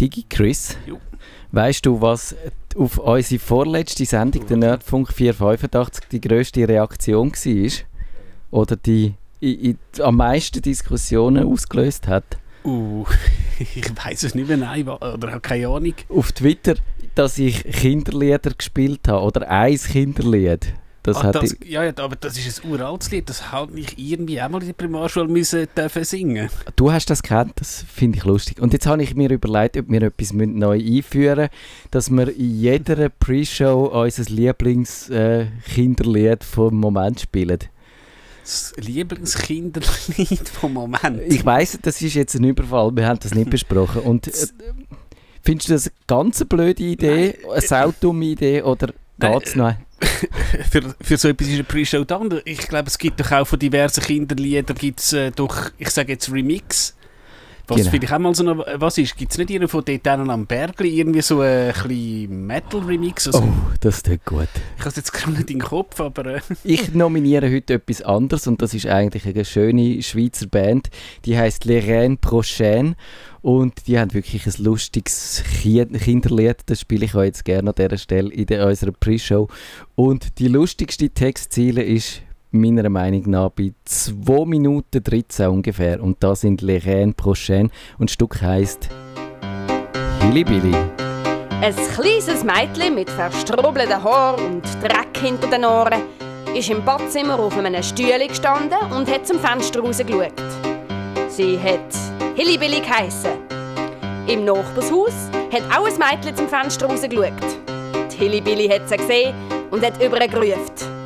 Digi Chris, weißt du, was auf unsere vorletzte Sendung, der Nerdfunk 485, die grösste Reaktion war? Oder die i, i, am meisten Diskussionen ausgelöst hat? Uh, ich weiß es nicht mehr, nein, oder habe keine Ahnung. Auf Twitter, dass ich Kinderlieder gespielt habe, oder ein Kinderlied. Das ah, das, ja, ja, aber das ist ein uraltes Lied, das hat mich irgendwie auch mal in der Primarschule müssen dürfen singen. Du hast das gekannt, das finde ich lustig. Und jetzt habe ich mir überlegt, ob wir etwas neu einführen müssen, dass wir in jeder Pre-Show unser Lieblingskinderlied äh, vom Moment spielen. Das Lieblingskinderlied vom Moment? Ich weiss, das ist jetzt ein Überfall, wir haben das nicht besprochen. Und äh, findest du das eine ganz blöde Idee, Nein. eine saudumme Idee oder geht es noch? für, für so etwas ist eine Pre-Show da. Ich glaube, es gibt doch auch von diversen Kinderliedern, gibt es äh, doch, ich sage jetzt Remix. Was genau. vielleicht auch mal so noch, was ist, gibt es nicht irgendwo von dort am Bergli irgendwie so ein bisschen Metal-Remix? Also, oh, das tut gut. Ich habe es jetzt gerade nicht im Kopf, aber... Äh. ich nominiere heute etwas anderes und das ist eigentlich eine schöne Schweizer Band, die heißt Les Reines Prochaines und die haben wirklich ein lustiges Kinderlied, das spiele ich euch jetzt gerne an dieser Stelle in unserer Pre-Show. Und die lustigste Textziele ist meiner Meinung nach bei 2 Minuten 13 ungefähr. Und da sind Les Reines Prochaines und das Stück heisst Hillybilly. Ein kleines Mädchen mit verstrubelten Haaren und Dreck hinter den Ohren ist im Badzimmer auf einem Stühle gestanden und hat zum Fenster rausgeschaut. Sie hat Hillybilly geheissen. Im Nachbarshaus hat auch ein Mädchen zum Fenster rausgeschaut. Die Hillybilly hat sie gesehen und hat übergerufen.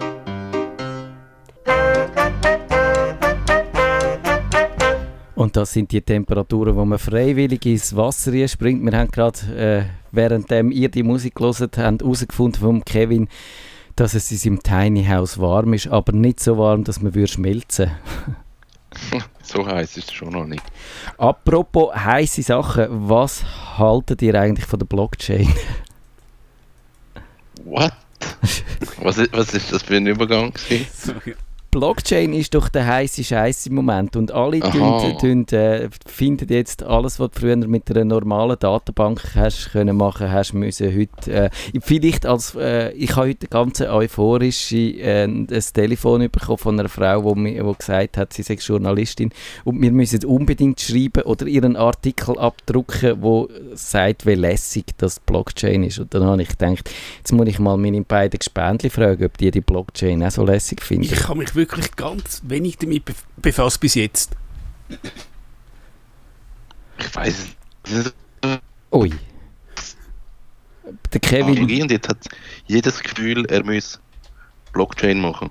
Und das sind die Temperaturen, wo man freiwillig ins Wasser springt. Wir haben gerade, äh, während ihr die Musik habt, herausgefunden von Kevin, dass es in seinem Tiny House warm ist, aber nicht so warm, dass man schmelzen würde. so heiß ist es schon noch nicht. Apropos heiße Sachen, was haltet ihr eigentlich von der Blockchain? What? was, ist, was ist das für ein Übergang? Blockchain ist doch der heiße Scheiß im Moment und alle tun, tun, äh, finden jetzt alles, was du früher mit einer normalen Datenbank hast können machen, hast müssen heute äh, vielleicht als äh, ich habe heute ganz euphorisch äh, ein Telefon bekommen von einer Frau, die gesagt hat, sie sei Journalistin und wir müssen unbedingt schreiben oder ihren Artikel abdrucken, wo sagt, wie lässig das Blockchain ist und dann habe ich gedacht, jetzt muss ich mal meine beiden Gespendli fragen, ob die die Blockchain auch so lässig finden. Ich habe mich wirklich ganz wenig damit befasst bis jetzt. Ich weiß es. Ui. Der Kevin. Und jetzt hat jedes Gefühl, er muss Blockchain machen.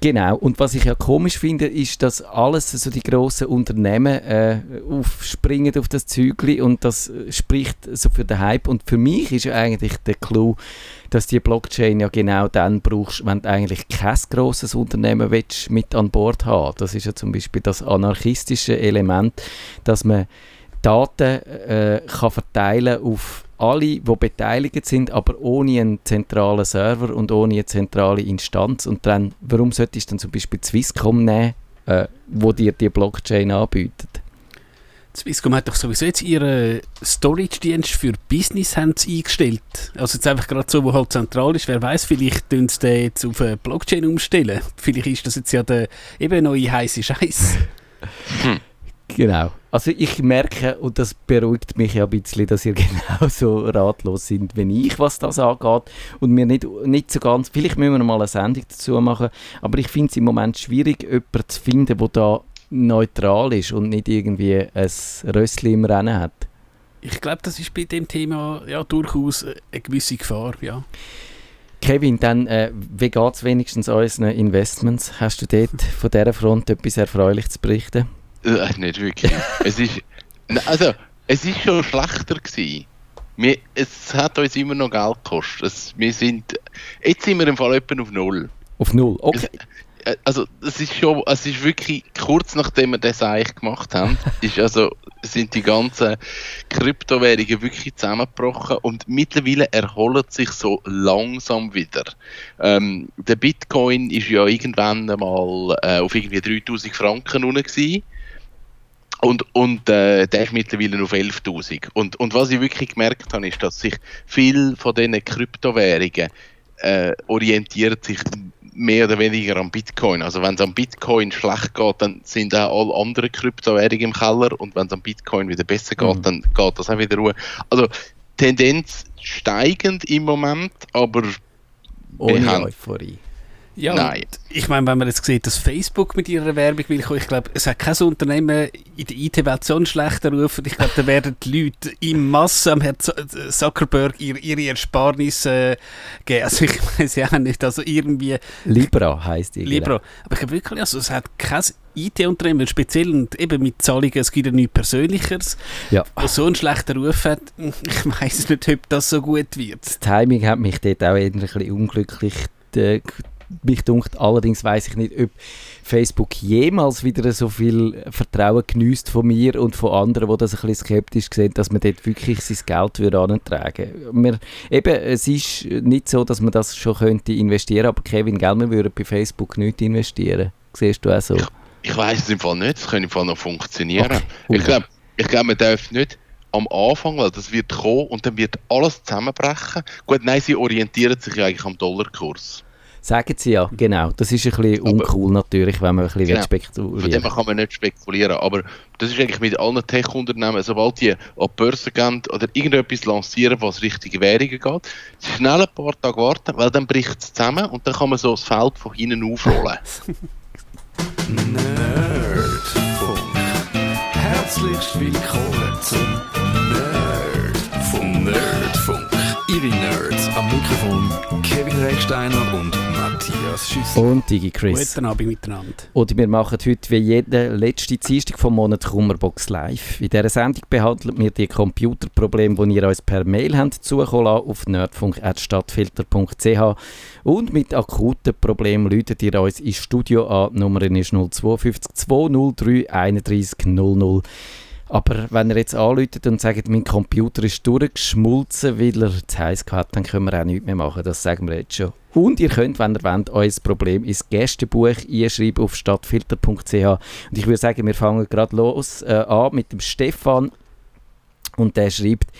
Genau, und was ich ja komisch finde, ist, dass alles, so die grossen Unternehmen äh, aufspringen auf das Zügli und das spricht so für den Hype. Und für mich ist ja eigentlich der Clou, dass die Blockchain ja genau dann brauchst, wenn du eigentlich kein grosses Unternehmen willst, mit an Bord haben. Das ist ja zum Beispiel das anarchistische Element, dass man Daten äh, kann verteilen auf alle, die beteiligt sind, aber ohne einen zentralen Server und ohne eine zentrale Instanz. Und dann, warum solltest du dann zum Beispiel Swisscom nehmen, äh, wo dir die Blockchain anbietet? Swisscom hat doch sowieso jetzt ihren Storage-Dienst für Business haben eingestellt. Also jetzt einfach gerade so, wo halt zentral ist. Wer weiß, vielleicht tun sie den jetzt auf eine Blockchain umstellen. Vielleicht ist das jetzt ja der eben neue heiße Scheiß. Hm. Genau. Also ich merke, und das beruhigt mich ja ein bisschen, dass ihr genauso ratlos sind wie ich, was das angeht. Und mir nicht, nicht so ganz, vielleicht müssen wir mal eine Sendung dazu machen, aber ich finde es im Moment schwierig, jemanden zu finden, der da neutral ist und nicht irgendwie ein Rössli im Rennen hat. Ich glaube, das ist bei dem Thema ja durchaus eine gewisse Gefahr, ja. Kevin, dann, äh, wie geht es wenigstens unseren Investments? Hast du dort von dieser Front etwas erfreulich zu berichten? Äh, nicht wirklich. es ist, also, es ist schon schlechter gewesen. Wir, es hat uns immer noch Geld gekostet. Es, wir sind, jetzt sind wir im Fall etwa auf Null. Auf Null, okay. Es, also, es ist schon, es ist wirklich kurz nachdem wir das eigentlich gemacht haben, ist also, sind die ganzen Kryptowährungen wirklich zusammengebrochen und mittlerweile erholt sich so langsam wieder. Ähm, der Bitcoin ist ja irgendwann einmal äh, auf irgendwie 3000 Franken gewesen Und, und äh, der ist mittlerweile auf 11.000. Und, und was ich wirklich gemerkt habe, ist, dass sich viel von diesen Kryptowährungen äh, orientiert sich mehr oder weniger am Bitcoin. Also wenn es am Bitcoin schlecht geht, dann sind auch alle anderen Kryptowährungen im Keller und wenn es am Bitcoin wieder besser geht, mhm. dann geht das auch wieder ruhig. Also Tendenz steigend im Moment, aber ohne Euphorie. Ja, Nein. Ich meine, wenn man jetzt sieht, dass Facebook mit ihrer Werbung will ich glaube, es hat kein Unternehmen in der IT-Welt so einen schlechten Ruf. Ich glaube, da werden die Leute in Masse am Herrn Zuckerberg ihre, ihre Ersparnisse äh, geben. Also ich weiß ja nicht, also irgendwie... Libra heisst die. Libra. Aber ich glaube wirklich, also es hat kein IT-Unternehmen, speziell und eben mit Zahlungen, es gibt ja nichts Persönlicheres, ja. was so einen schlechten Ruf hat, ich weiß nicht, ob das so gut wird. Das Timing hat mich dort auch ein bisschen unglücklich äh, mich dunkt, allerdings weiß ich nicht, ob Facebook jemals wieder so viel Vertrauen genießt von mir und von anderen, die das ein bisschen skeptisch sehen, dass man dort wirklich sein Geld würde antragen würde. Eben, es ist nicht so, dass man das schon könnte investieren, aber Kevin, gell, wir würden bei Facebook nicht investieren. Siehst du auch so? Ich, ich weiß es im Fall nicht, es könnte im Fall noch funktionieren. Okay. Ich glaube, ich glaub, man darf nicht am Anfang, weil das wird kommen und dann wird alles zusammenbrechen. Gut, nein, sie orientieren sich ja eigentlich am Dollarkurs. Sagen sie ja, genau. Das ist ein bisschen uncool natürlich, wenn man ein bisschen genau. spekulieren Von dem kann man nicht spekulieren, aber das ist eigentlich mit allen Tech-Unternehmen, sobald die an die Börse gehen oder irgendetwas lancieren, was Richtung Währungen geht, schnell ein paar Tage warten, weil dann bricht es zusammen und dann kann man so das Feld von hinten aufrollen. Nerdfunk. Herzlich willkommen zum Nerd vom Nerdfunk. Nerds am Mikrofon Kevin Recksteiner und Matthias Schüssel. Und Digi Chris. Guten Abend miteinander. Und wir machen heute wie jede letzte Dienstag vom Monat Kummerbox live. In dieser Sendung behandeln wir die Computerprobleme, die ihr uns per Mail habt zukommen auf nerdfunk.stadtfilter.ch und mit akuten Problemen läutet ihr uns ins Studio an. Die Nummer ist 052 203 31 00. Aber wenn ihr jetzt anläutet und sagt, mein Computer ist durchgeschmolzen, weil er zu heiß hat, dann können wir auch nichts mehr machen. Das sagen wir jetzt schon. Und ihr könnt, wenn ihr wollt, euer Problem ins Gästebuch einschreiben auf stadtfilter.ch. Und ich würde sagen, wir fangen gerade los äh, an mit dem Stefan. Und der schreibt,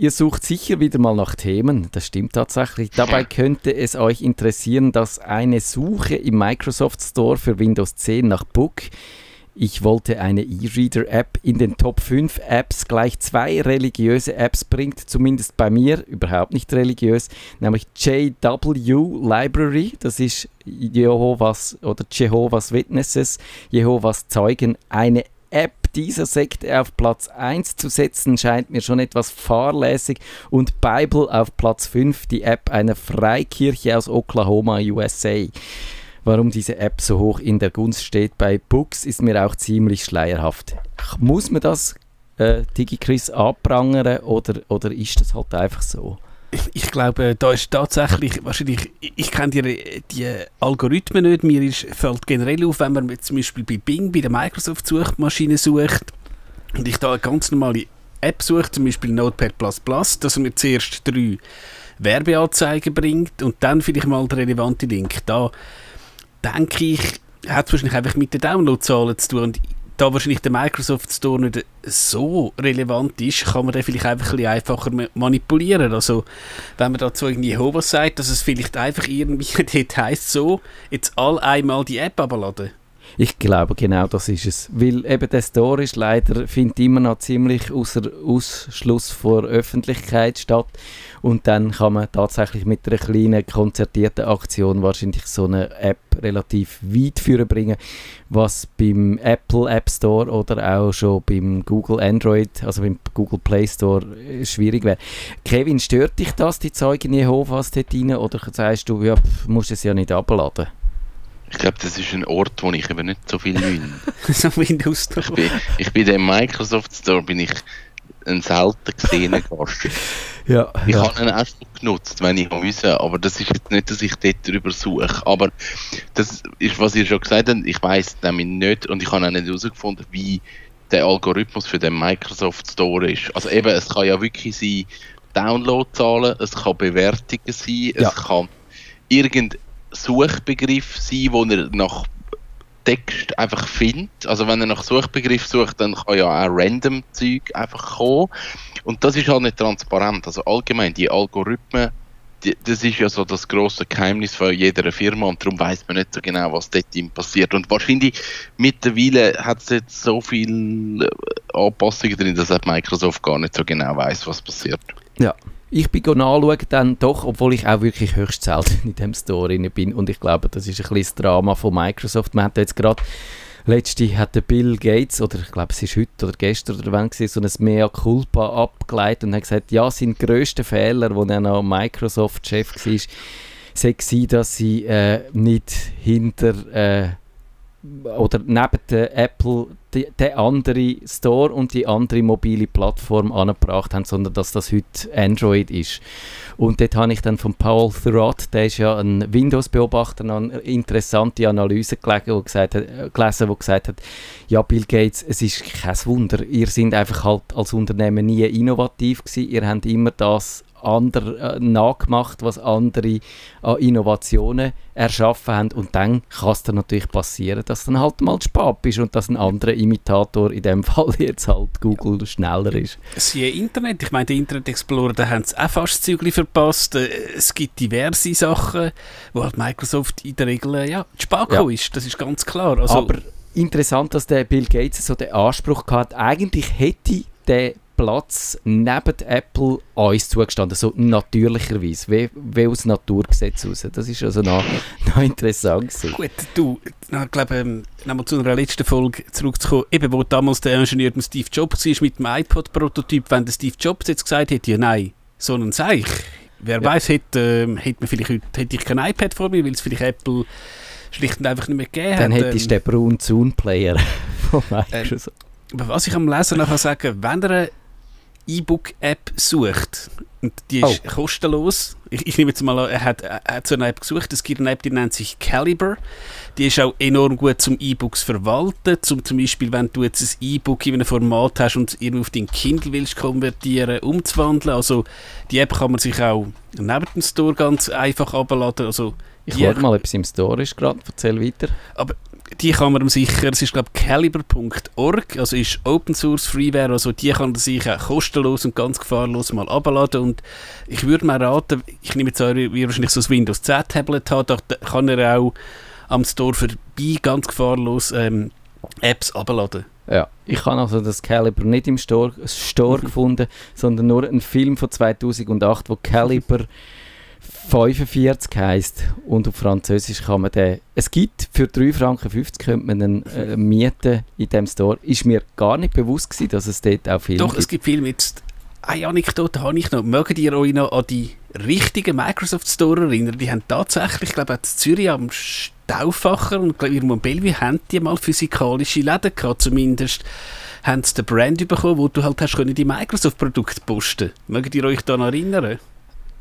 Ihr sucht sicher wieder mal nach Themen, das stimmt tatsächlich. Dabei könnte es euch interessieren, dass eine Suche im Microsoft Store für Windows 10 nach Book ich wollte eine E-Reader-App in den Top 5 Apps gleich zwei religiöse Apps bringt, zumindest bei mir, überhaupt nicht religiös, nämlich JW Library, das ist Jehovas oder Jehovas Witnesses, Jehovas Zeugen, eine App dieser Sekte auf Platz 1 zu setzen, scheint mir schon etwas fahrlässig. Und Bible auf Platz 5, die App einer Freikirche aus Oklahoma, USA. Warum diese App so hoch in der Gunst steht bei Books, ist mir auch ziemlich schleierhaft. Muss man das äh, DigiChris abprangern oder, oder ist das halt einfach so? Ich glaube, da ist tatsächlich wahrscheinlich, ich kenne die, die Algorithmen nicht, mir ist, fällt generell auf, wenn man zum Beispiel bei Bing, bei der Microsoft-Suchmaschine sucht und ich da eine ganz normale App suche, zum Beispiel Notepad++, dass er mir zuerst drei Werbeanzeigen bringt und dann vielleicht mal den relevanten Link. Da denke ich, hat es wahrscheinlich einfach mit den Downloadzahlen zu tun. Und da wahrscheinlich der Microsoft Store nicht so relevant ist, kann man den vielleicht einfach ein einfacher manipulieren. Also, wenn man dazu irgendwie Jehovas sagt, dass es vielleicht einfach irgendwie dort heisst, so, jetzt all einmal die App abladen. Ich glaube, genau das ist es. Weil eben der Store ist leider, findet immer noch ziemlich außer Ausschluss vor Öffentlichkeit statt. Und dann kann man tatsächlich mit einer kleinen konzertierten Aktion wahrscheinlich so eine App relativ weit führen bringen, was beim Apple App Store oder auch schon beim Google Android, also beim Google Play Store äh, schwierig wäre. Kevin, stört dich das, die Zeugen Jehovas dort rein, oder sagst du, ja, musst es ja nicht abladen? Ich glaube, das ist ein Ort, wo ich eben nicht so viel bin. so Windows Store. Ich bin, ich bin im Microsoft Store bin ich ein selten gesehener Gast. ja, ich ja. habe ihn auch schon genutzt, wenn ich müssen, aber das ist jetzt nicht, dass ich dort drüber suche. Aber das ist, was ihr schon gesagt habt, ich weiß nämlich nicht und ich habe auch nicht herausgefunden, wie der Algorithmus für den Microsoft Store ist. Also eben, es kann ja wirklich sein Downloadzahlen, es kann Bewertungen sein, ja. es kann irgendein Suchbegriff sein, wo er nach Text einfach findet. Also wenn er nach Suchbegriff sucht, dann kann ja auch random Zeug einfach kommen. Und das ist halt nicht transparent. Also allgemein, die Algorithmen, die, das ist ja so das große Geheimnis von jeder Firma und darum weiß man nicht so genau, was dort ihm passiert. Und wahrscheinlich mittlerweile hat es jetzt so viele Anpassungen drin, dass Microsoft gar nicht so genau weiß, was passiert. Ja. Ich bin nachschauen dann doch, obwohl ich auch wirklich höchst selten in dem Store drin bin und ich glaube, das ist ein bisschen das Drama von Microsoft. Man hat jetzt gerade Letzte hat der Bill Gates, oder ich glaube es ist heute oder gestern oder wann so ein Mea Culpa abgeleitet und hat gesagt, ja, sein grösster Fehler, wo er noch Microsoft-Chef war, sei dass sie äh, nicht hinter äh, oder neben der Apple den anderen Store und die andere mobile Plattform angebracht haben, sondern dass das heute Android ist. Und dort habe ich dann von Paul Thurrott, der ist ja ein Windows-Beobachter, eine interessante Analyse gelesen, wo gesagt hat, äh, gelesen, wo gesagt hat, ja Bill Gates, es ist kein Wunder, ihr seid einfach halt als Unternehmen nie innovativ gewesen, ihr habt immer das ander, äh, nachgemacht, was andere an Innovationen erschaffen haben. Und dann kann es dann natürlich passieren, dass dann halt mal spät ist und dass ein anderer Imitator, in dem Fall jetzt halt Google, schneller ist. Siehe Internet, ich meine, der Internet Explorer, da haben sie auch fast Zügel verpasst. Äh, es gibt diverse Sachen, wo halt Microsoft in der Regel äh, ja, spät ja. ist, das ist ganz klar. Also, Aber interessant, dass der Bill Gates so den Anspruch hat, eigentlich hätte der Platz neben Apple uns zugestanden, so natürlicherweise, wie, wie aus Naturgesetz raus. Das ist also noch, noch interessant. Gewesen. Gut, du, ich glaube, ähm, nochmal zu einer letzten Folge zurückzukommen, eben wo damals der Ingenieur mit Steve Jobs war mit dem iPod-Prototyp, wenn der Steve Jobs jetzt gesagt hätte, ja nein, so ein Seich, wer ja. weiß, hätte, ähm, hätte, man vielleicht heute, hätte ich kein iPad vor mir, weil es vielleicht Apple schlicht und einfach nicht mehr gegeben hat. Dann hättest du ähm, den Braun Zoom Player von Microsoft. Ähm, was ich am Lesen nachher sagen, wenn er E-Book-App sucht, und die ist oh. kostenlos, ich, ich, nehme jetzt mal an, er hat, er hat so eine App gesucht, es gibt eine App, die nennt sich Caliber, die ist auch enorm gut zum E-Books verwalten, zum, zum Beispiel, wenn du jetzt ein E-Book in einem Format hast und irgendwie auf dein Kindle willst konvertieren, umzuwandeln, also die App kann man sich auch neben dem Store ganz einfach abladen, also ich warte mal, ob es im Store ist gerade, erzähl weiter. Aber die kann man sicher, es ist glaube caliber.org, also ist Open Source Freeware, also die kann man sich auch kostenlos und ganz gefahrlos mal abladen und ich würde mal raten, ich nehme jetzt eure, wie wahrscheinlich so ein Windows 10 Tablet hat, da kann er auch am Store vorbei ganz gefahrlos ähm, Apps abladen. Ja, ich habe also das Caliber nicht im Store, Store mhm. gefunden, sondern nur einen Film von 2008, wo Caliber 45 heisst und auf Französisch kann man den. Es gibt für 3,50 Franken könnte man einen äh, mieten in diesem Store. Ist mir gar nicht bewusst gewesen, dass es dort auch Filme Doch, gibt. es gibt Filme jetzt. Eine Anekdote habe ich noch. Mögt ihr euch noch an die richtigen Microsoft Store erinnern? Die haben tatsächlich, ich glaube, in Zürich am Stauffacher und glaube, irgendwo in Bellevue haben die mal physikalische Läden gehabt. Zumindest haben sie den Brand bekommen, wo du halt hast können die Microsoft-Produkte posten. Mögt ihr euch daran erinnern?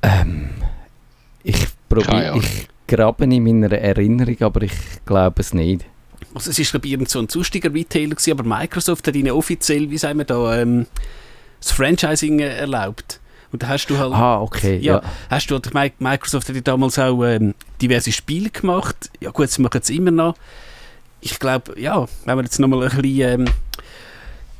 Ähm, ich probiere, ich grabe in meiner Erinnerung, aber ich glaube es nicht. Also es ist glaube ich so ein zustiger Retailer gewesen, aber Microsoft hat ihnen offiziell, wie sagen wir da, ähm, das Franchising äh, erlaubt. Und da hast du halt. Ah, okay. Ja, ja. hast du halt, Microsoft hat ja damals auch ähm, diverse Spiele gemacht. Ja, gut, sie machen es immer noch. Ich glaube, ja, wenn wir jetzt nochmal ein bisschen ähm,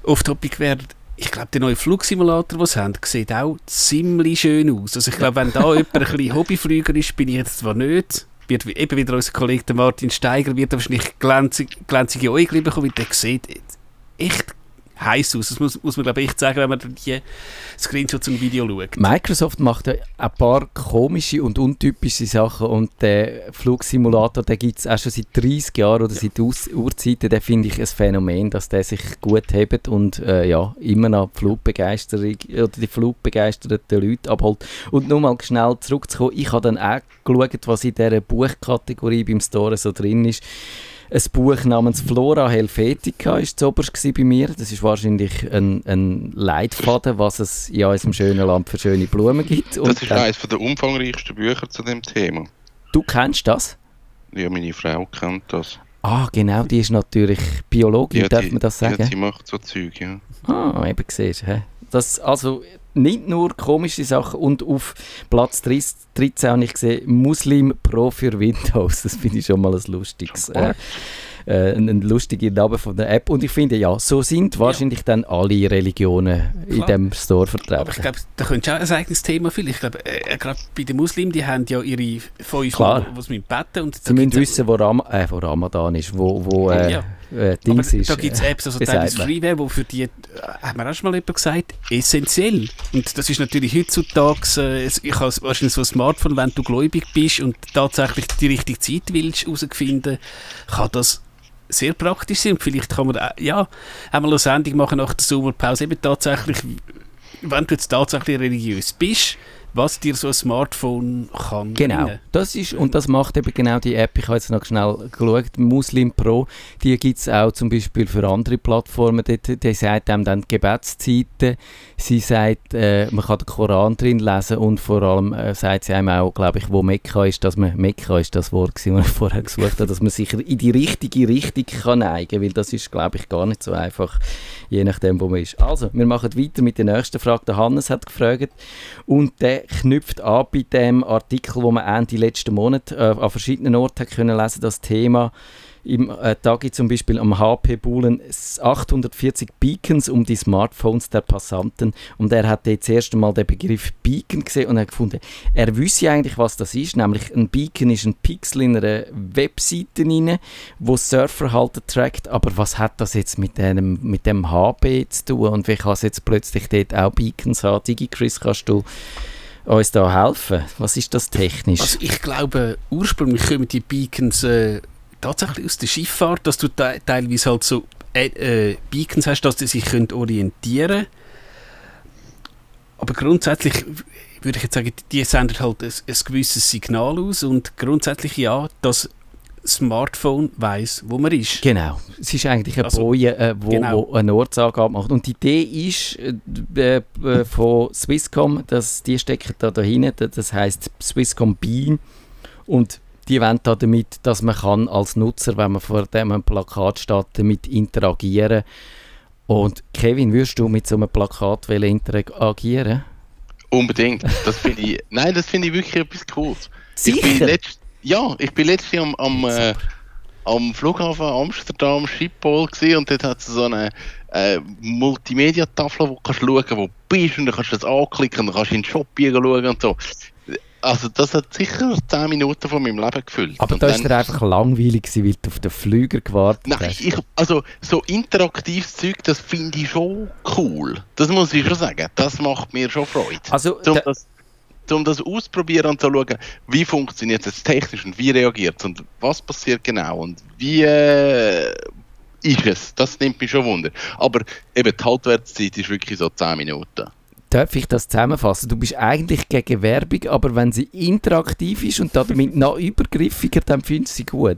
off-topic werden, ich glaube, der neue Flugsimulator, den sie haben, sieht auch ziemlich schön aus. Also ich glaube, wenn da jemand ein bisschen Hobbyflüger ist, bin ich jetzt zwar nicht. Wird eben wieder unser Kollege Martin Steiger wird wahrscheinlich glänzige, glänzige Äugel bekommen, weil der sieht echt heiß aus. Das muss, muss man glaube ich echt sagen, wenn man die Screenshots und Video schaut. Microsoft macht ja ein paar komische und untypische Sachen und der Flugsimulator, den gibt es auch schon seit 30 Jahren oder ja. seit Ur Urzeiten, den finde ich ein Phänomen, dass der sich gut hebt und äh, ja, immer noch die Flugbegeisterung oder die flugbegeisterten Leute abholt. Und nur mal schnell zurückzukommen, ich habe dann auch geschaut, was in dieser Buchkategorie beim Store so drin ist ein Buch namens Flora Helvetica ist oberst bei mir. Das ist wahrscheinlich ein, ein Leitfaden, was es in unserem schönen Land für schöne Blumen gibt. Und das ist eines der umfangreichsten Bücher zu dem Thema. Du kennst das? Ja, meine Frau kennt das. Ah, genau, die ist natürlich Biologin, ja, darf man das sagen? Ja, sie macht so Zeug, ja. Ah, eben siehst du. Das, also, nicht nur komische Sachen und auf Platz 13 habe ich gesehen Muslim Pro für Windows. Das finde ich schon mal ein lustiges. Äh, äh, ein lustiger Name von der App. Und ich finde, ja, so sind wahrscheinlich dann alle Religionen in Klar. dem Store vertreten. Aber ich glaube, da könntest du auch ein eigenes Thema füllen. Ich glaube, äh, gerade bei den Muslimen, die haben ja ihre fünf, Klar. die sie beten und Sie müssen wissen, wo, Ram äh, wo Ramadan ist, wo, wo äh, Ja. äh, Aber Dings ist. da gibt es Apps, also teilweise? Freeware, wo für die, äh, haben wir auch schon mal jemand gesagt, essentiell. Und das ist natürlich heutzutage, äh, ich habe wahrscheinlich so ein Smartphone, wenn du gläubig bist und tatsächlich die richtige Zeit willst herausfinden, kann das sehr praktisch sein. Und vielleicht kann man, äh, ja, einmal eine Sendung machen nach der Sommerpause, eben tatsächlich, wenn du jetzt tatsächlich religiös bist, was dir so ein Smartphone kann Genau, bringen. das ist, und das macht eben genau die App, ich habe jetzt noch schnell geschaut, Muslim Pro, die gibt es auch zum Beispiel für andere Plattformen, die, die sagt einem dann die Gebetszeiten, sie sagt, äh, man kann den Koran drin lesen und vor allem äh, sagt sie einem auch, glaube ich, wo Mekka ist, dass man, Mekka ist das Wort das ich vorher gesucht habe, dass man sich in die richtige Richtung kann neigen, weil das ist, glaube ich, gar nicht so einfach, je nachdem, wo man ist. Also, wir machen weiter mit der nächsten Frage, der Hannes hat gefragt und der knüpft an bei dem Artikel, wo man Ende letzten Monat äh, an verschiedenen Orten können lesen, das Thema. Im äh, Tagi zum Beispiel am HP Buhlen 840 Beacons um die Smartphones der Passanten. Und er hat jetzt das erste Mal den Begriff Beacon gesehen und hat gefunden, er wüsste eigentlich, was das ist, nämlich ein Beacon ist ein Pixel in einer Webseite rein, wo das Surfverhalten trackt, aber was hat das jetzt mit dem, mit dem HB zu tun? Und wie kann es jetzt plötzlich dort auch Beacons haben? Digi Chris, kannst du uns da helfen? Was ist das technisch? Also ich glaube, ursprünglich kommen die Beacons äh, tatsächlich aus der Schifffahrt, dass du te teilweise halt so äh, äh, Beacons hast, dass die sich können orientieren können. Aber grundsätzlich würde ich jetzt sagen, die senden halt ein, ein gewisses Signal aus und grundsätzlich ja, das Smartphone weiß, wo man ist. Genau, es ist eigentlich eine Also, Boje, äh, wo, genau. wo eine Ortsangabe macht. Und die Idee ist äh, äh, von Swisscom, dass die stecken da dahinter, das heißt Swisscom Beam und die wollen da damit, dass man kann als Nutzer, wenn man vor dem Plakat steht, damit interagieren. Und Kevin, würdest du mit so einem Plakat wollen interagieren? Unbedingt. Das finde ich, nein, das finde ich wirklich etwas Cooles. Ich bin Sicher? letzt, ja, ich bin letztes Jahr am, am, äh, am Flughafen Amsterdam Schiphol und dort hat es so eine äh, Multimedia-Tafel, wo du kannst schauen, wo du bist und dann kannst du das anklicken und dann kannst du in den Shop schauen und so. Also das hat sicher 10 Minuten von meinem Leben gefüllt. Aber Und da ist er einfach langweilig gewesen, weil du auf den Flüger gewartet Nein, hast. ich, also so interaktives Zeug, das finde ich schon cool. Das muss ich schon sagen. Das macht mir schon Freude. Also, da- das, um das auszuprobieren und zu schauen, wie funktioniert es technisch und wie reagiert es und was passiert genau und wie äh, ist es. Das nimmt mich schon Wunder. Aber eben die Haltwertszeit ist wirklich so 10 Minuten. Darf ich das zusammenfassen? Du bist eigentlich gegen Werbung, aber wenn sie interaktiv ist und damit noch übergriffiger, dann findest du sie gut.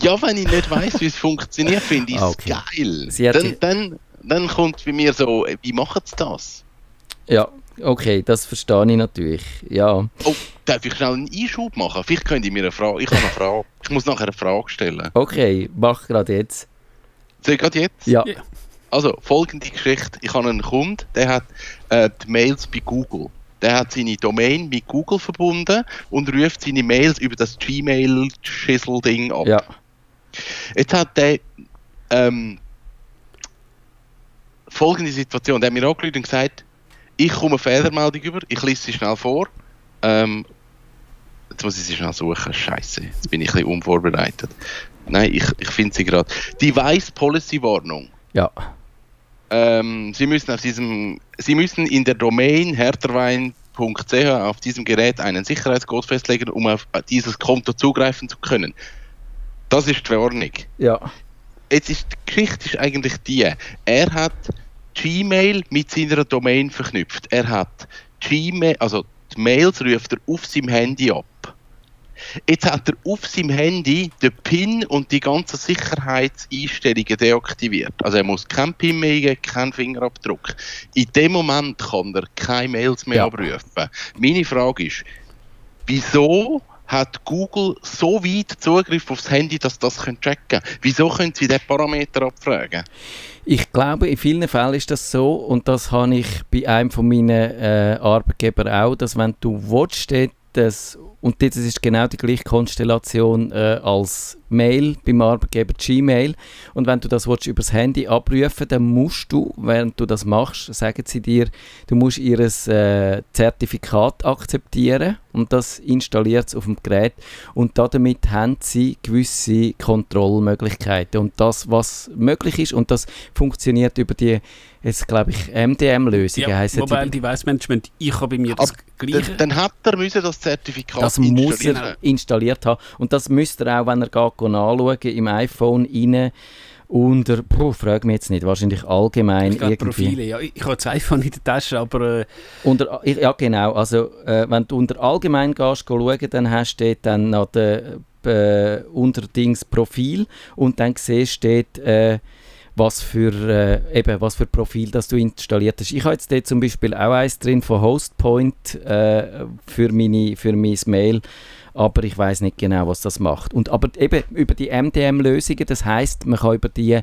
Ja, wenn ich nicht weiß, wie es funktioniert, finde ich es Ah, okay. geil. Dann, dann, dann kommt bei mir so, äh, wie machen sie das? Ja, okay, das verstehe ich natürlich. Ja, Oh, darf ich schnell einen Einschub machen? Vielleicht könnt ihr mir eine Frage. Ich habe eine Frage. Ich muss nachher eine Frage stellen. okay, mach gerade jetzt. Soll ich gerade jetzt? Ja, Ja. Also, folgende Geschichte. Ich habe einen Kunden, der hat äh, die Mails bei Google. Der hat seine Domain mit Google verbunden und ruft seine Mails über das Gmail-Schissel-Ding ab. ja, Jetzt hat der ähm, folgende Situation. Der hat mir angerufen und gesagt, ich komme eine Fehlermeldung über, ich lese sie schnell vor. Ähm, jetzt muss ich sie schnell suchen. Scheiße, jetzt bin ich ein bisschen unvorbereitet. Nein, ich, ich finde sie gerade. Device Policy Warnung. ja. Ähm, Sie müssen auf diesem, Sie müssen in der Domain herterwein.ch auf diesem Gerät einen Sicherheitscode festlegen, um auf dieses Konto zugreifen zu können. Das ist die Warnung. Ja, Jetzt ist die Geschichte ist eigentlich die, er hat Gmail mit seiner Domain verknüpft. Er hat Gmail, also die Mails ruft er auf seinem Handy ab. Jetzt hat er auf seinem Handy den PIN und die ganzen Sicherheitseinstellungen deaktiviert. Also er muss keinen PIN mehr eingeben, keinen Fingerabdruck. In dem Moment kann er keine Mails mehr Ja. abrufen. Meine Frage ist, wieso hat Google so weit Zugriff aufs Handy, dass das checken können? Wieso können sie diesen Parameter abfragen? Ich glaube, in vielen Fällen ist das so und das habe ich bei einem von meinen äh, Arbeitgebern auch, dass wenn du willst, das, und das ist genau die gleiche Konstellation äh, als Mail beim Arbeitgeber Gmail. Und wenn du das willst, über das Handy abrufen dann musst du, während du das machst, sagen sie dir, du musst ihr äh, Zertifikat akzeptieren und das installiert es auf dem Gerät. Und damit haben sie gewisse Kontrollmöglichkeiten. Und das, was möglich ist, und das funktioniert über die jetzt glaube ich MDM-Lösungen ja, heißen Mobile Device Management, ich habe bei mir das gleiche. Dann, hat er müssen das Zertifikat das muss er installiert haben und das müsste er auch, wenn er geht, im iPhone rein unter, puh, frage mich jetzt nicht, wahrscheinlich allgemein ich irgendwie. Profile, ja, ich, ich habe zwei iPhone in der Tasche, aber... Äh unter, ja genau, also äh, wenn du unter allgemein gehst, schauen, dann hast du dann noch den äh, Unterdings Profil und dann siehst steht äh, was für, äh, eben, was für Profil das du installiert hast. Ich habe jetzt dort zum Beispiel auch eins drin von Hostpoint äh, für, meine, für mein Mail, aber ich weiß nicht genau, was das macht. Und, aber eben über die MDM-Lösungen, das heißt, man kann über die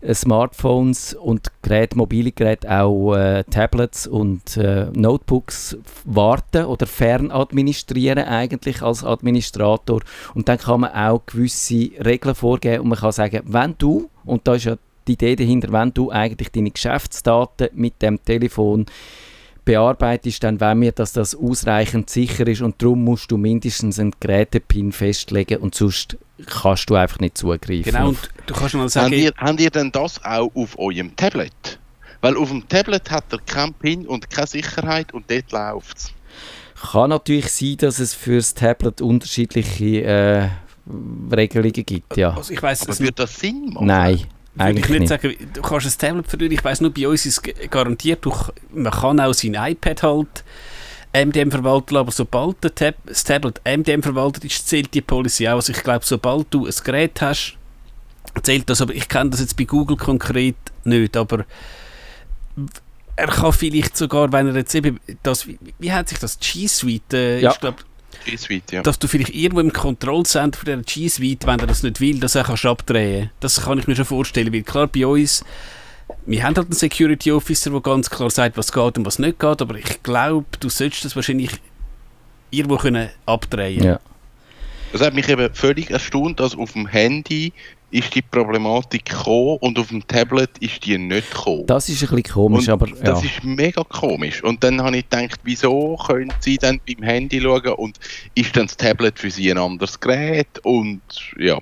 äh, Smartphones und Geräte, mobile Geräte, auch äh, Tablets und äh, Notebooks warten oder fernadministrieren eigentlich als Administrator. Und dann kann man auch gewisse Regeln vorgeben und man kann sagen, wenn du, und da ist ja die Idee dahinter, wenn du eigentlich deine Geschäftsdaten mit dem Telefon bearbeitest, dann wollen wir, dass das ausreichend sicher ist und darum musst du mindestens einen Gerätepin festlegen und sonst kannst du einfach nicht zugreifen. Genau, und du kannst mal sagen... Habt ihr, habt ihr denn das auch auf eurem Tablet? Weil auf dem Tablet hat er keinen Pin und keine Sicherheit und dort läuft es. Kann natürlich sein, dass es für das Tablet unterschiedliche äh, Regelungen gibt, ja. Also ich weiss, Aber würde das Sinn machen? Nein. Eigentlich ich nicht, sagen, du kannst ein Tablet verlieren. Ich weiß nur, bei uns ist es garantiert, durch, man kann auch sein iPad halt MDM verwalten, aber sobald der Tab, das Tablet MDM verwaltet ist, zählt die Policy auch. Also ich glaube, sobald du ein Gerät hast, zählt das. Aber ich kenne das jetzt bei Google konkret nicht. Aber er kann vielleicht sogar, wenn er jetzt eben das, wie, wie hat sich das G Suite, äh, ja. ich glaube, G-Suite, ja. dass du vielleicht irgendwo im Kontrollcenter von der G-Suite, wenn er das nicht will, das auch kannst abdrehen Das kann ich mir schon vorstellen, weil klar, bei uns, wir haben halt einen Security Officer, der ganz klar sagt, was geht und was nicht geht, aber ich glaube, du solltest das wahrscheinlich irgendwo können abdrehen ja. Das hat mich eben völlig erstaunt, dass auf dem Handy ist die Problematik gekommen und auf dem Tablet ist die nicht gekommen. Das ist ein bisschen komisch, und aber ja. Das ist mega komisch. Und dann habe ich gedacht, wieso können Sie dann beim Handy schauen und ist dann das Tablet für Sie ein anderes Gerät und ja.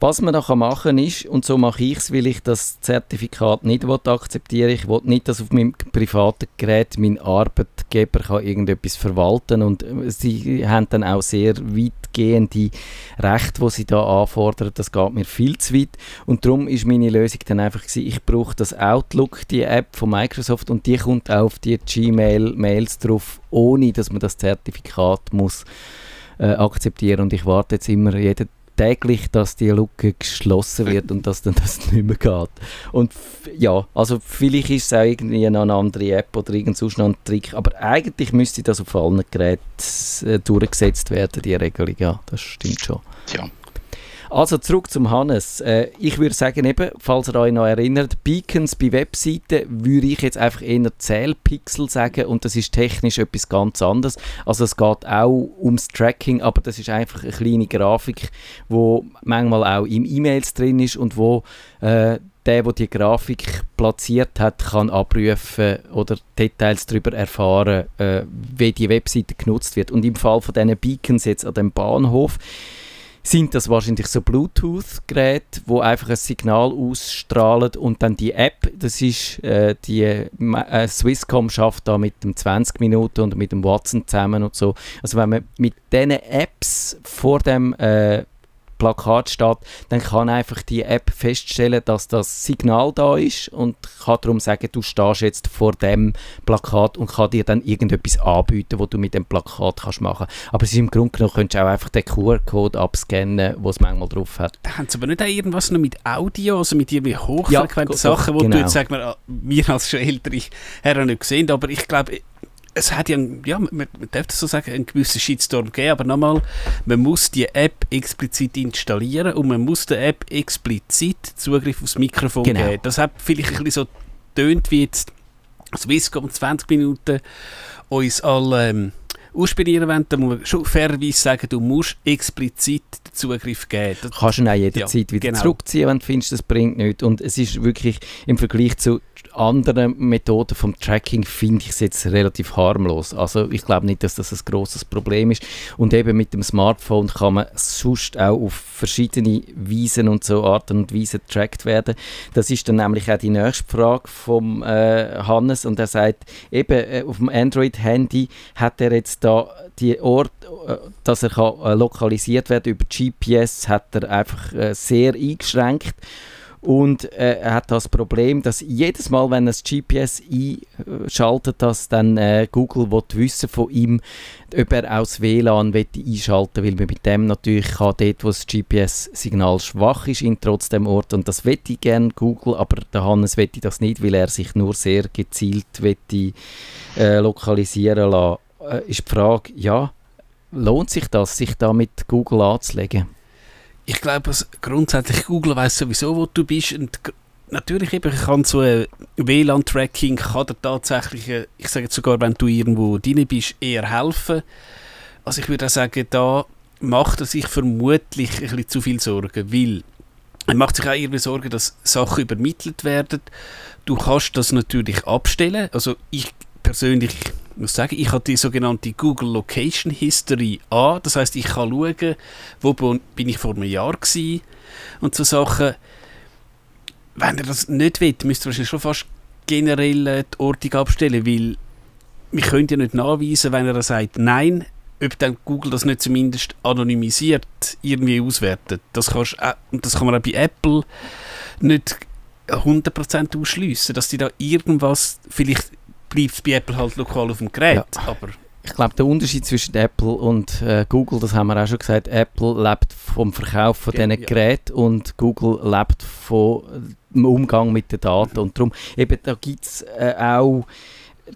Was man da machen kann ist, und so mache ich es, weil ich das Zertifikat nicht akzeptiere, ich will nicht, dass auf meinem privaten Gerät mein Arbeitgeber kann irgendetwas verwalten und äh, sie haben dann auch sehr weitgehende Rechte, die sie da anfordern, das geht mir viel zu weit. Und darum ist meine Lösung dann einfach gewesen, ich brauche das Outlook, die App von Microsoft und die kommt auch auf die Gmail-Mails drauf, ohne dass man das Zertifikat muss äh, akzeptieren. Und ich warte jetzt immer jeden täglich, dass die Lücke geschlossen wird und dass dann das nicht mehr geht. Und ja, also vielleicht ist es auch irgendwie noch eine andere App oder irgend sonst noch ein Trick, aber eigentlich müsste das auf allen Geräten äh, durchgesetzt werden, die Regelung, ja, das stimmt schon. Tja. Also zurück zum Hannes. Äh, ich würde sagen, eben, falls ihr euch noch erinnert, Beacons bei Webseiten würde ich jetzt einfach eher Zählpixel sagen und das ist technisch etwas ganz anderes. Also es geht auch ums Tracking, aber das ist einfach eine kleine Grafik, wo manchmal auch im E-Mails drin ist und wo äh, der, der die Grafik platziert hat, kann abrufen oder Details darüber erfahren, äh, wie die Webseite genutzt wird. Und im Fall von diesen Beacons jetzt an dem Bahnhof, sind das wahrscheinlich so Bluetooth-Geräte, wo einfach ein Signal ausstrahlen und dann die App, das ist äh, die äh, Swisscom schafft da mit dem 20 Minuten und mit dem Watson zusammen und so. Also wenn man mit diesen Apps vor dem äh, Plakat steht, dann kann einfach die App feststellen, dass das Signal da ist und kann darum sagen, du stehst jetzt vor dem Plakat und kann dir dann irgendetwas anbieten, was du mit dem Plakat kannst machen. Aber es ist im Grunde genommen, könntest du auch einfach den QR-Code abscannen, wo es manchmal drauf hat. Da haben sie aber nicht auch irgendwas noch mit Audio, also mit irgendwie hochfrequenten ja, Sachen, wo genau. du jetzt, sag mal, wir als schon ältere Herren nicht gesehen, aber ich glaube, es hat ja, ja man, man darf das so sagen, einen gewissen Shitstorm geben, aber nochmal, man muss die App explizit installieren und man muss der App explizit Zugriff aufs Mikrofon genau. geben. Das hat vielleicht ein bisschen so tönt wie jetzt Swisscom 20 Minuten uns alle ähm, ausspionieren wollen, dann muss man schon fairerweise sagen, du musst explizit den Zugriff geben. Das, kannst du auch jederzeit Ja, wieder genau. zurückziehen, wenn du findest, das bringt nichts. Und es ist wirklich im Vergleich zu anderen Methoden vom Tracking finde ich es jetzt relativ harmlos. Also ich glaube nicht, dass das ein großes Problem ist. Und eben mit dem Smartphone kann man sonst auch auf verschiedene Weisen und so Arten und Weisen getrackt werden. Das ist dann nämlich auch die nächste Frage vom äh, Hannes und er sagt, eben äh, auf dem Android-Handy hat er jetzt da die Ort, äh, dass er kann, äh, lokalisiert werden über GPS, hat er einfach äh, sehr eingeschränkt. Und äh, er hat das Problem, dass jedes Mal, wenn er das GPS einschaltet, dass dann äh, Google will wissen von ihm, ob er auch das WLAN einschalten will, weil man mit dem natürlich kann, dort, wo das GPS-Signal schwach ist, in trotzdem Ort. Und das wette ich gerne Google, aber der Hannes wette das nicht, weil er sich nur sehr gezielt wette, äh, lokalisieren lassen. Äh, ist die Frage, ja, lohnt sich das, sich da mit Google anzulegen? Ich glaube, grundsätzlich Google weiß sowieso, wo du bist. Und natürlich eben kann so ein WLAN-Tracking kann dir tatsächlich, äh, ich sage jetzt sogar, wenn du irgendwo drin bist, eher helfen. Also ich würde auch sagen, da macht er sich vermutlich ein bisschen zu viel Sorgen, weil er macht sich auch irgendwie Sorgen, dass Sachen übermittelt werden. Du kannst das natürlich abstellen. Also ich persönlich muss sagen, ich habe die sogenannte Google Location History an. Das heißt, ich kann schauen, wo bin ich vor einem Jahr gewesen und so Sachen. Wenn er das nicht will, müsste er wahrscheinlich schon fast generell äh, die Ortung abstellen, weil wir können ja nicht nachweisen, wenn er sagt Nein, ob dann Google das nicht zumindest anonymisiert irgendwie auswertet. Das, auch- und das kann man auch bei Apple nicht 100% ausschliessen, dass die da irgendwas, vielleicht bleibt es bei Apple halt lokal auf dem Gerät, Ja. aber Ich glaube, der Unterschied zwischen Apple und äh, Google, das haben wir auch schon gesagt, Apple lebt vom Verkauf von Ja, diesen ja. Geräten und Google lebt von äh, Umgang mit den Daten. Und darum, eben, da gibt es äh, auch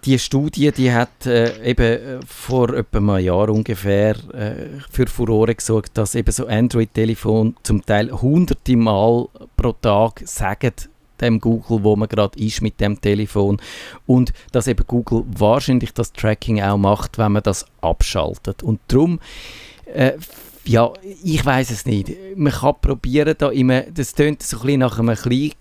die Studie, die hat äh, eben äh, vor etwa einem Jahr ungefähr äh, für Furore gesorgt, dass eben so Android-Telefon zum Teil hunderte Mal pro Tag sagen, dem Google, wo man gerade ist mit dem Telefon und dass eben Google wahrscheinlich das Tracking auch macht, wenn man das abschaltet. Und darum, äh, ja, ich weiß es nicht. Man kann probieren, da immer, das tönt so ein bisschen nach einem Krieg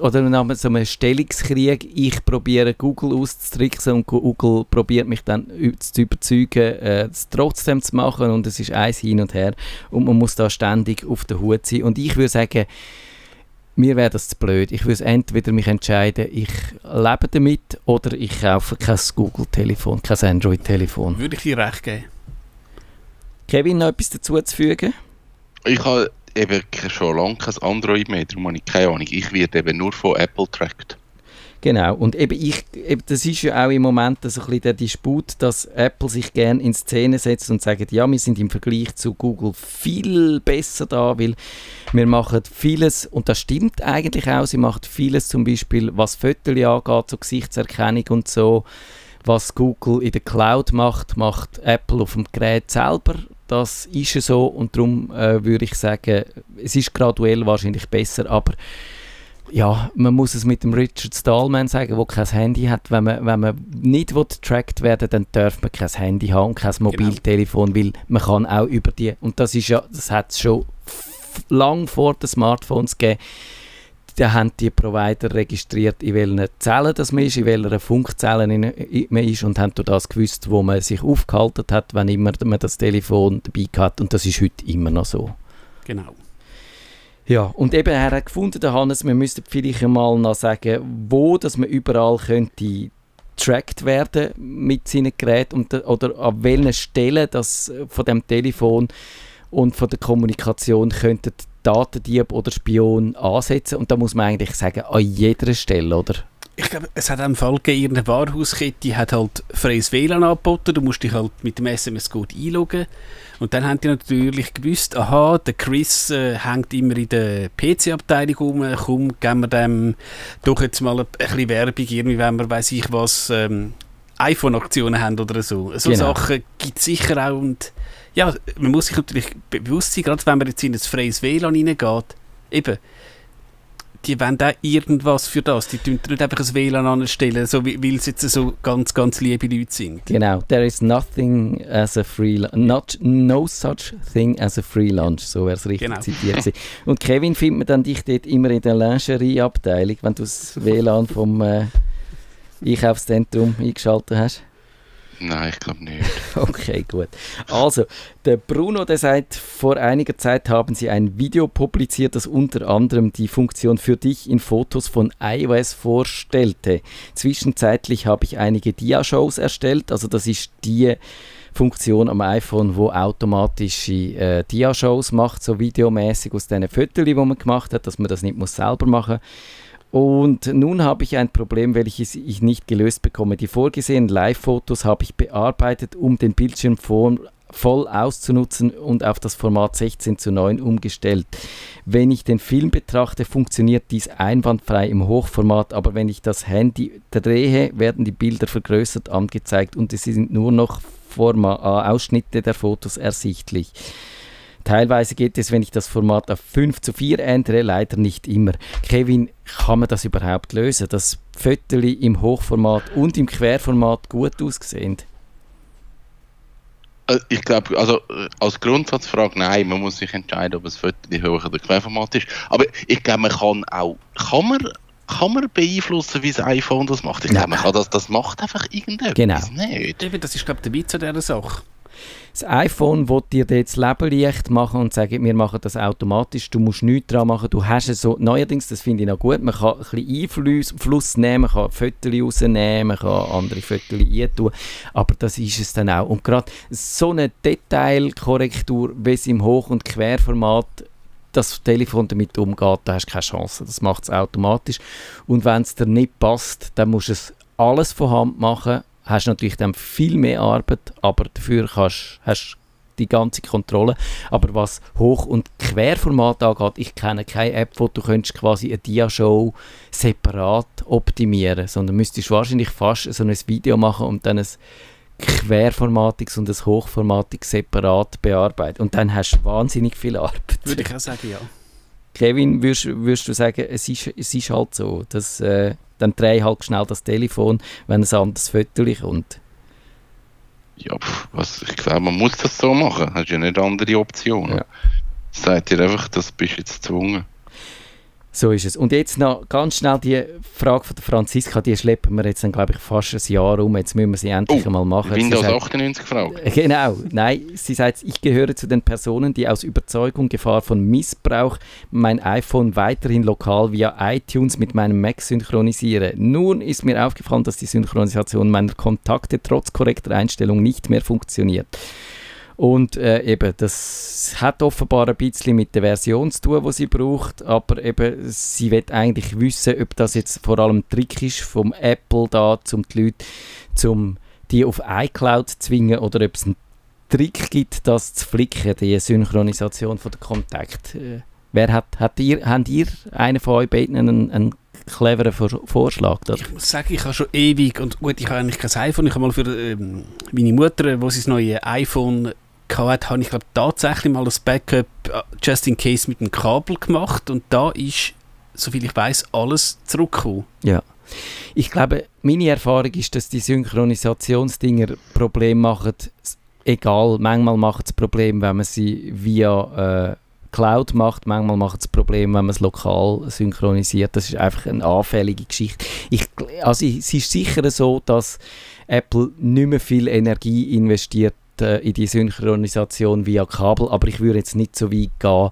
oder nach so einem Stellungskrieg. Ich probiere Google auszutricksen und Google probiert mich dann zu überzeugen, äh, es trotzdem zu machen und es ist eins hin und her und man muss da ständig auf der Hut sein. Und ich würde sagen, mir wäre das zu blöd. Ich würde entweder mich entscheiden, ich lebe damit oder ich kaufe kein Google-Telefon, kein Android-Telefon. würde ich dir recht geben. Kevin, noch etwas dazu zu fügen? Ich habe eben schon lange kein Android mehr, darum habe ich keine Ahnung. Ich werde eben nur von Apple tracked. Genau, und eben ich, eben das ist ja auch im Moment so ein bisschen der Disput, dass Apple sich gerne in Szene setzt und sagt, ja, wir sind im Vergleich zu Google viel besser da, weil wir machen vieles, und das stimmt eigentlich auch, sie macht vieles zum Beispiel, was Fotos angeht, so Gesichtserkennung und so, was Google in der Cloud macht, macht Apple auf dem Gerät selber. Das ist ja so und darum äh, würde ich sagen, es ist graduell wahrscheinlich besser, aber ja, man muss es mit dem Richard Stallman sagen, der kein Handy hat. Wenn man, wenn man nicht will getrackt werden dann darf man kein Handy haben, kein Mobiltelefon, weil man kann auch über die, und das ist ja, das hat es schon lang vor den Smartphones gegeben, da haben die Provider registriert, in welchen Zellen das man ist, in welcher in- man ist und haben das gewusst, wo man sich aufgehalten hat, wenn immer man das Telefon dabei hat und das ist heute immer noch so. Genau. Ja, und eben, er hat gefunden, der Hannes, wir müssten vielleicht einmal noch sagen, wo dass man überall könnte tracked werden mit seinen Geräten und, der- oder an welchen Stellen das äh, von dem Telefon und von der Kommunikation könnten Datendieb oder Spion ansetzen und da muss man eigentlich sagen, an jeder Stelle, oder? Ich glaube, es hat einen Fall gegeben, irgendeine Warenhauskette, die hat halt freies WLAN angeboten, du musst dich halt mit dem SMS-Code einloggen und dann haben die natürlich gewusst, aha, der Chris äh, hängt immer in der PC-Abteilung rum, komm, geben wir dem doch jetzt mal ein bisschen Werbung, irgendwie, wenn wir, weiß ich was, ähm, iPhone-Aktionen haben oder so. So Genau. Sachen gibt es sicher auch und ja, man muss sich natürlich bewusst sein, gerade wenn man jetzt in ein freies WLAN reingeht, eben, die wollen auch irgendwas für das. Die tun nicht einfach ein WLAN anstellen, so weil es jetzt so ganz, ganz liebe Leute sind. Genau, there is nothing as a free not no such thing as a free lunch, so wäre es richtig Genau. zitiert. Und Kevin findet man dann dich dort immer in der Lingerie-Abteilung, wenn du das WLAN vom äh, Einkaufszentrum eingeschaltet hast. Nein, ich glaube nicht. Okay, gut. Also, der Bruno, der sagt, vor einiger Zeit haben sie ein Video publiziert, das unter anderem die Funktion für dich in Fotos von iOS vorstellte. Zwischenzeitlich habe ich einige Dia-Shows erstellt, also das ist die Funktion am iPhone, wo automatische äh, Dia-Shows macht, so videomäßig aus diesen Fotos, die man gemacht hat, dass man das nicht muss selber machen und nun habe ich ein Problem, welches ich nicht gelöst bekomme. Die vorgesehenen Live-Fotos habe ich bearbeitet, um den Bildschirm voll, voll auszunutzen und auf das Format 16 zu 9 umgestellt. Wenn ich den Film betrachte, funktioniert dies einwandfrei im Hochformat, aber wenn ich das Handy drehe, werden die Bilder vergrößert angezeigt und es sind nur noch Forma äh, Ausschnitte der Fotos ersichtlich. Teilweise geht es, wenn ich das Format auf 5 zu 4 ändere, leider nicht immer. Kevin, kann man das überhaupt lösen, dass Fotos im Hochformat und im Querformat gut aussehen? Äh, Ich glaube, also äh, als Grundsatzfrage, nein, man muss sich entscheiden, ob es Foto hoch oder Querformat ist. Aber ich glaube, man kann auch, kann man, kann man beeinflussen, wie das iPhone das macht? Ich glaube, man kann das, das macht einfach irgendetwas Genau. nicht. Eben, das ist, glaube ich, der Witz an dieser Sache. Das iPhone will dir jetzt das Leben leicht machen und sagen, wir machen das automatisch, du musst nichts dran machen, du hast es so, neuerdings, das finde ich noch gut, man kann ein bisschen Einfluss Fluss nehmen, man kann Fotos rausnehmen, man kann andere Fotos eintun, aber das ist es dann auch. Und gerade so eine Detailkorrektur, wie es im Hoch- und Querformat das Telefon damit umgeht, da hast du keine Chance. Das macht es automatisch. Und wenn es dir nicht passt, dann musst du es alles von Hand machen. Hast natürlich dann viel mehr Arbeit, aber dafür kannst, hast du die ganze Kontrolle. Aber was Hoch- und Querformat angeht, ich kenne keine App, wo du könntest quasi eine Dia-Show separat optimieren sondern müsstest wahrscheinlich fast so ein Video machen und dann ein Querformatiges und ein Hochformatiges separat bearbeiten. Und dann hast du wahnsinnig viel Arbeit. Würde ich auch sagen, ja. Kevin, würdest, würdest du sagen, es ist, es ist halt so, dass äh, dann dreh halt schnell das Telefon, wenn ein anderes Foto kommt. Ja, pf, was, ich glaube, man muss das so machen. Hast ja nicht andere Optionen. Ja. Sagt dir einfach, das bist jetzt gezwungen. So ist es. Und jetzt noch ganz schnell die Frage von der Franziska, die schleppen wir jetzt dann, glaube ich, fast ein Jahr um. Jetzt müssen wir sie endlich Oh, einmal machen. Windows sagt- 98 Frage. Äh, Genau, nein, sie sagt, ich gehöre zu den Personen, die aus Überzeugung, Gefahr von Missbrauch mein iPhone weiterhin lokal via iTunes mit meinem Mac synchronisiere. Nun ist mir aufgefallen, dass die Synchronisation meiner Kontakte trotz korrekter Einstellung nicht mehr funktioniert. Und äh, eben, das hat offenbar ein bisschen mit der Version zu tun, die sie braucht, aber eben, sie will eigentlich wissen, ob das jetzt vor allem ein Trick ist vom Apple da, um die Leute zum die auf iCloud zu zwingen oder ob es einen Trick gibt, das zu flicken, die Synchronisation von der Kontakt. Äh, wer hat, hat ihr, habt ihr einen von euch beiden einen, einen cleveren Vor Vorschlag? dazu? Ich muss sagen, ich habe schon ewig, und gut, ich habe eigentlich kein iPhone, ich habe mal für ähm, meine Mutter, wo sie das neue iPhone hatte, habe ich glaube tatsächlich mal das Backup äh, just in case mit dem Kabel gemacht und da ist, soviel ich weiß, alles zurückgekommen. Ja. Ich glaube, meine Erfahrung ist, dass die Synchronisationsdinger Probleme machen, egal, manchmal macht es Problem, wenn man sie via äh, Cloud macht, manchmal macht es Problem, wenn man es lokal synchronisiert. Das ist einfach eine anfällige Geschichte. Ich, also es ist sicher so, dass Apple nicht mehr viel Energie investiert in die Synchronisation via Kabel, aber ich würde jetzt nicht so weit gehen,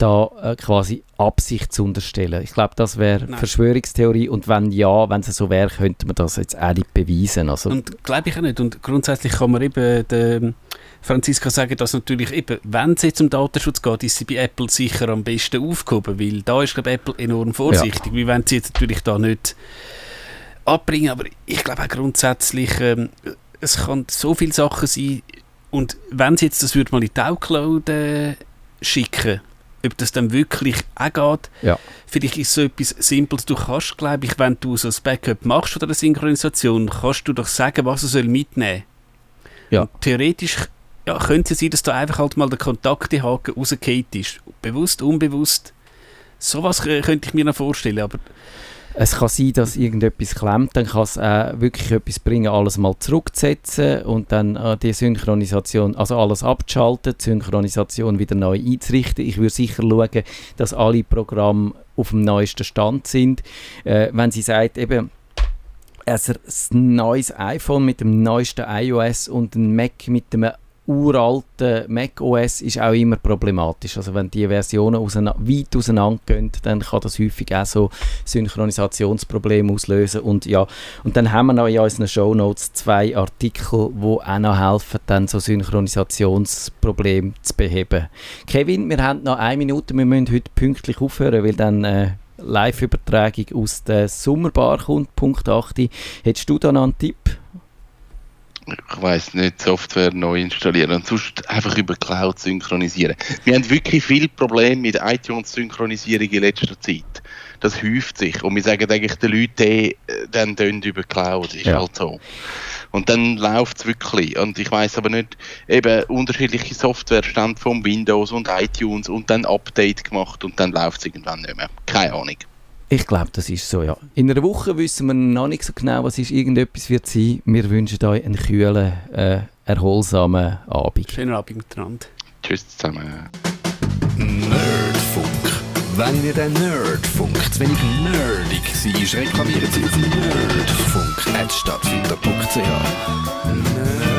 da äh, quasi Absicht zu unterstellen. Ich glaube, das wäre. Verschwörungstheorie und wenn ja, wenn es so wäre, könnte man das jetzt auch nicht beweisen. Also, Und glaube ich auch nicht. Und grundsätzlich kann man eben der Franziska sagen, dass natürlich eben, wenn es jetzt um Datenschutz geht, ist sie bei Apple sicher am besten aufgehoben, weil da ist glaube Apple enorm vorsichtig, wie wenn sie jetzt natürlich da nicht abbringen, aber ich glaube auch grundsätzlich, ähm, es kann so viele Sachen sein und wenn sie jetzt das würde mal in die iCloud äh, schicken, ob das dann wirklich auch geht, Ja. vielleicht ist so etwas Simples, du kannst, glaube ich, wenn du so ein Backup machst von der Synchronisation, kannst du doch sagen, was er soll mitnehmen Ja. Und theoretisch ja, könnte es sein, dass da einfach halt mal der Kontaktehaken rausgefallen ist. Bewusst, unbewusst. Sowas äh, könnte ich mir noch vorstellen, aber Es kann sein, dass irgendetwas klemmt, dann kann es äh, wirklich etwas bringen, alles mal zurückzusetzen und dann äh, die Synchronisation, also alles abzuschalten, die Synchronisation wieder neu einzurichten. Ich würde sicher schauen, dass alle Programme auf dem neuesten Stand sind. Äh, wenn sie sagt, eben, also ein neues iPhone mit dem neuesten iOS und ein Mac mit dem uralten Mac OS ist auch immer problematisch. Also wenn die Versionen auseina weit auseinander gehen, dann kann das häufig auch so Synchronisationsprobleme auslösen. Und ja, und dann haben wir noch in unseren Show Notes zwei Artikel, die auch noch helfen, dann so Synchronisationsprobleme zu beheben. Kevin, wir haben noch eine Minute, wir müssen heute pünktlich aufhören, weil dann äh, Live-Übertragung aus der Sommerbar kommt, Punkt 8. Hättest du da noch einen Tipp? Ich weiß nicht, Software neu installieren und sonst einfach über Cloud synchronisieren. Wir haben wirklich viele Probleme mit iTunes-Synchronisierung in letzter Zeit. Das häuft sich und wir sagen eigentlich den Leuten, äh, dann tönt über Cloud, ist Ja. halt so. Und dann läuft es wirklich. Und ich weiß aber nicht, eben unterschiedliche Software stand vom Windows und iTunes und dann Update gemacht und dann läuft es irgendwann nicht mehr. Keine Ahnung. Ich glaube, das ist so, ja. In einer Woche wissen wir noch nicht so genau, was ist. Irgendetwas wird sein. Wir wünschen euch einen kühlen, äh, erholsamen Abend. schöner Abend miteinander. Tschüss zusammen. Nerdfunk. Wenn ihr den Nerdfunk zu wenig nerdig seid, reklamiert sie auf nerdfunk.stadtfinder.ch. Nerd